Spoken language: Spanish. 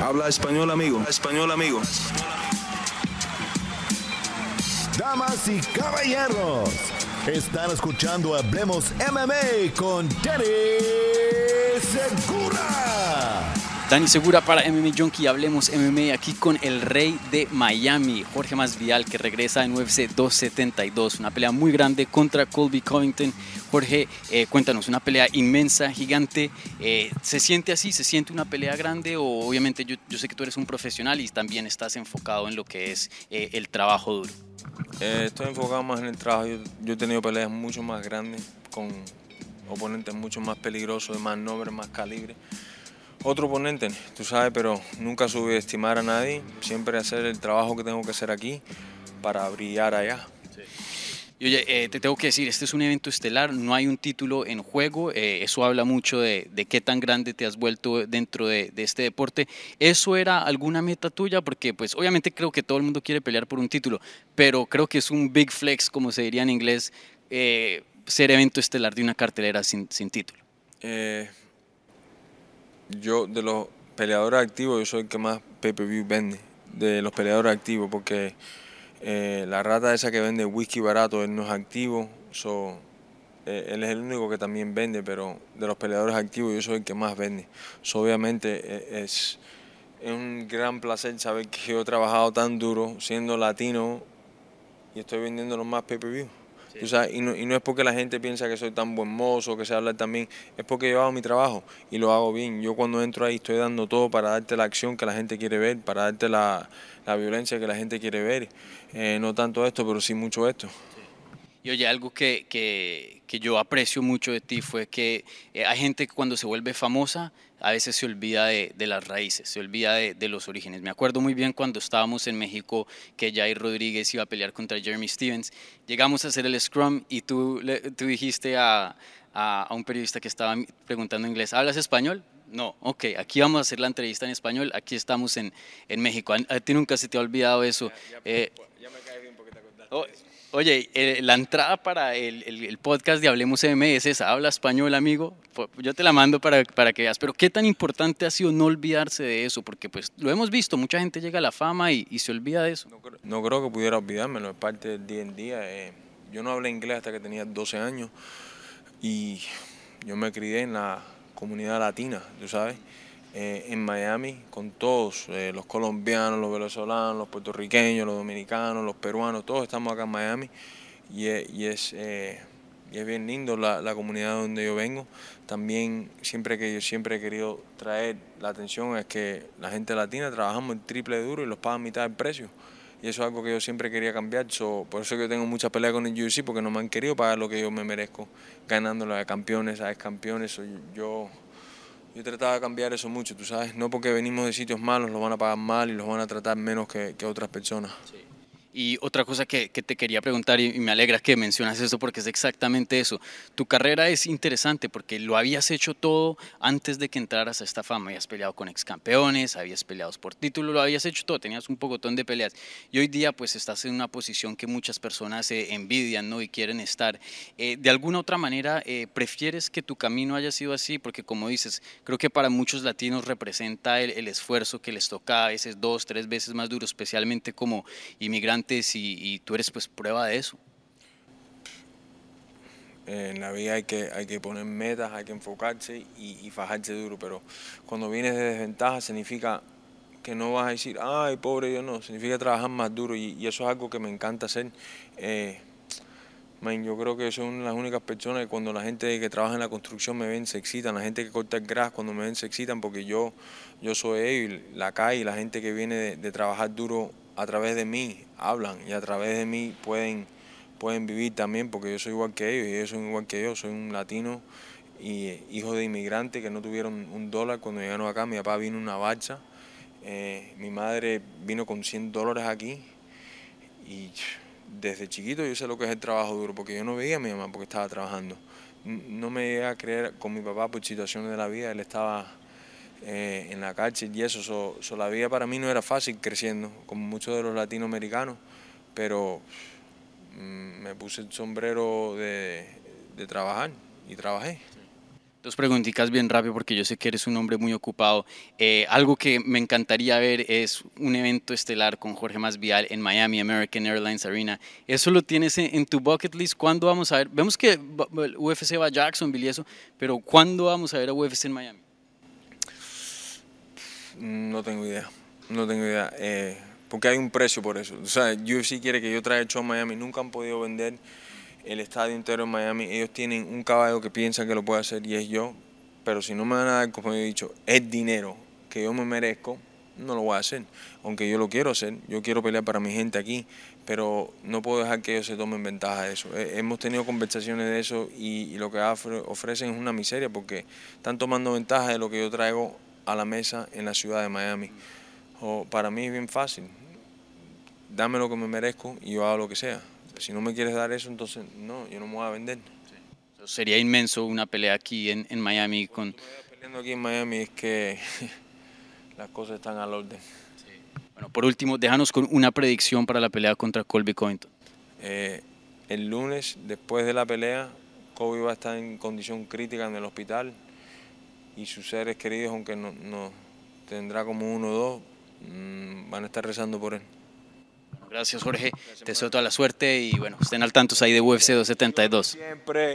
Habla español, amigo. Español, amigo. Damas y caballeros, están escuchando Hablemos MMA con Danny Segura. Dani Segura para MMA Junkie, hablemos MMA aquí con el rey de Miami, Jorge Masvidal, que regresa en UFC 272, una pelea muy grande contra Colby Covington. Jorge, eh, cuéntanos, una pelea inmensa, gigante, eh, ¿se siente así? ¿Se siente una pelea grande? O obviamente yo, sé que tú eres un profesional y también estás enfocado en lo que es eh, el trabajo duro. estoy enfocado más en el trabajo, yo, yo he tenido peleas mucho más grandes, con oponentes mucho más peligrosos, de más nombre, más calibre otro oponente, tú sabes, pero nunca subestimar a nadie, siempre hacer el trabajo que tengo que hacer aquí para brillar allá. Y oye, eh, te tengo que decir, este es un evento estelar, no hay un título en juego, eh, eso habla mucho de, de, qué tan grande te has vuelto dentro de, de, este deporte. ¿Eso era alguna meta tuya? Porque pues obviamente creo que todo el mundo quiere pelear por un título, pero creo que es un big flex, como se diría en inglés, eh, ser evento estelar de una cartelera sin, sin título. Yo de los peleadores activos, yo soy el que más pay-per-view vende, de los peleadores activos, porque eh, la rata esa que vende whisky barato, él no es activo, so, eh, él es el único que también vende, pero de los peleadores activos yo soy el que más vende. Obviamente eh, es, es un gran placer saber que yo he trabajado tan duro siendo latino y estoy vendiendo los más pay-per-view. Sí. sabes, y, no, y, no, es porque la gente piensa que soy tan buen mozo, que sé hablar también, es porque yo hago mi trabajo y lo hago bien. Yo cuando entro ahí estoy dando todo para darte la acción que la gente quiere ver, para darte la, la violencia que la gente quiere ver. Eh, no tanto esto, pero sí mucho esto. Y oye, algo que, que, que, yo aprecio mucho de ti fue que eh, hay gente que cuando se vuelve famosa a veces se olvida de, de las raíces, se olvida de, de, los orígenes. Me acuerdo muy bien cuando estábamos en México que Jair Rodríguez iba a pelear contra Jeremy Stevens. Llegamos a hacer el scrum y tú, tú dijiste a, a, a un periodista que estaba preguntando en inglés, ¿hablas español? No, ok, aquí vamos a hacer la entrevista en español, aquí estamos en, en México. A, ti nunca se te ha olvidado eso. Ya, ya, eh, ya me cae bien porque te Oye, eh, la entrada para el, podcast de Hablemos MM es habla español, amigo. Yo te la mando para, para que veas. Pero qué tan importante ha sido no olvidarse de eso, porque pues lo hemos visto, mucha gente llega a la fama y, se olvida de eso. No, no, creo que pudiera olvidármelo, es parte del día en día. Eh, yo no hablé inglés hasta que tenía 12 años y yo me crié en la comunidad latina, tú sabes. Eh, en Miami con todos, eh, los colombianos, los venezolanos, los puertorriqueños, los dominicanos, los peruanos, todos estamos acá en Miami y, y, es, eh, y es, bien lindo la, la, comunidad donde yo vengo. También siempre que yo siempre he querido traer la atención es que la gente latina trabajamos el triple duro y los pagan mitad del precio. Y eso es algo que yo siempre quería cambiar. So, por eso que yo tengo muchas peleas con el UFC, porque no me han querido pagar lo que yo me merezco, ganando de campeones, a campeones. So, yo yo trataba de cambiar eso mucho, tú sabes, no porque venimos de sitios malos, los van a pagar mal y los van a tratar menos que, que otras personas. Sí. Y otra cosa que, te quería preguntar, y me alegra que mencionas eso porque es exactamente eso. Tu carrera es interesante porque lo habías hecho todo antes de que entraras a esta fama. Habías peleado con ex campeones, habías peleado por título, lo habías hecho todo, tenías un pocotón de peleas. Y hoy día pues estás en una posición que muchas personas envidian ¿no? y quieren estar. Eh, de alguna otra manera, eh, ¿prefieres que tu camino haya sido así? Porque como dices, creo que para muchos latinos representa el, el esfuerzo que les toca a veces dos, tres veces más duro, especialmente como inmigrantes y, tú eres pues prueba de eso. En la vida hay que, hay que poner metas, hay que enfocarse y, fajarse duro, pero cuando vienes de desventaja significa que no vas a decir, ay, pobre yo no, significa trabajar más duro y, eso es algo que me encanta hacer. Eh, yo creo que son las únicas personas que cuando la gente que trabaja en la construcción me ven se excitan, la gente que corta el gras cuando me ven se excitan porque yo, yo soy ellos, la calle, la gente que viene de, de trabajar duro a través de mí hablan y a través de mí pueden, pueden vivir también porque yo soy igual que ellos y ellos son igual que yo, soy un latino y hijo de inmigrantes que no tuvieron un dólar cuando llegaron acá, mi papá vino en una balsa, eh, mi madre vino con 100 dólares aquí y desde chiquito yo sé lo que es el trabajo duro porque yo no veía a mi mamá porque estaba trabajando. No me llegué a creer con mi papá por situaciones de la vida, él estaba eh, en la cárcel y eso. So, so, la vida para mí no era fácil creciendo, como muchos de los latinoamericanos, pero mm, me puse el sombrero de, de, trabajar y trabajé. Dos preguntitas bien rápido porque yo sé que eres un hombre muy ocupado. Eh, algo que me encantaría ver es un evento estelar con Jorge Masvial en Miami American Airlines Arena. ¿Eso lo tienes en, tu bucket list? ¿Cuándo vamos a ver? Vemos que UFC va a Jacksonville y eso, pero ¿cuándo vamos a ver a UFC en Miami? No tengo idea, no tengo idea. Eh, porque hay un precio por eso. O sea, UFC quiere que yo traiga el show a Miami. Nunca han podido vender el estadio entero en Miami. Ellos tienen un caballo que piensa que lo puede hacer y es yo. Pero si no me van a dar, como he dicho, el dinero que yo me merezco, no lo voy a hacer. Aunque yo lo quiero hacer, yo quiero pelear para mi gente aquí, pero no puedo dejar que ellos se tomen ventaja de eso. Hemos tenido conversaciones de eso y, lo que ofrecen es una miseria porque están tomando ventaja de lo que yo traigo a la mesa en la ciudad de Miami. O para mí es bien fácil. Dame lo que me merezco y yo hago lo que sea. Si no me quieres dar eso, entonces no, yo no me voy a vender. Sería inmenso una pelea aquí en, en Miami con... Peleando aquí en Miami es que las cosas están al orden. Bueno, por último, déjanos con una predicción para la pelea contra Colby Covington. Eh, el lunes, después de la pelea, Colby va a estar en condición crítica en el hospital y sus seres queridos, aunque no, no tendrá como uno o dos, Mm, van a estar rezando por él. Gracias Jorge, te deseo toda la suerte y bueno, estén al tanto ahí de UFC 272. Siempre.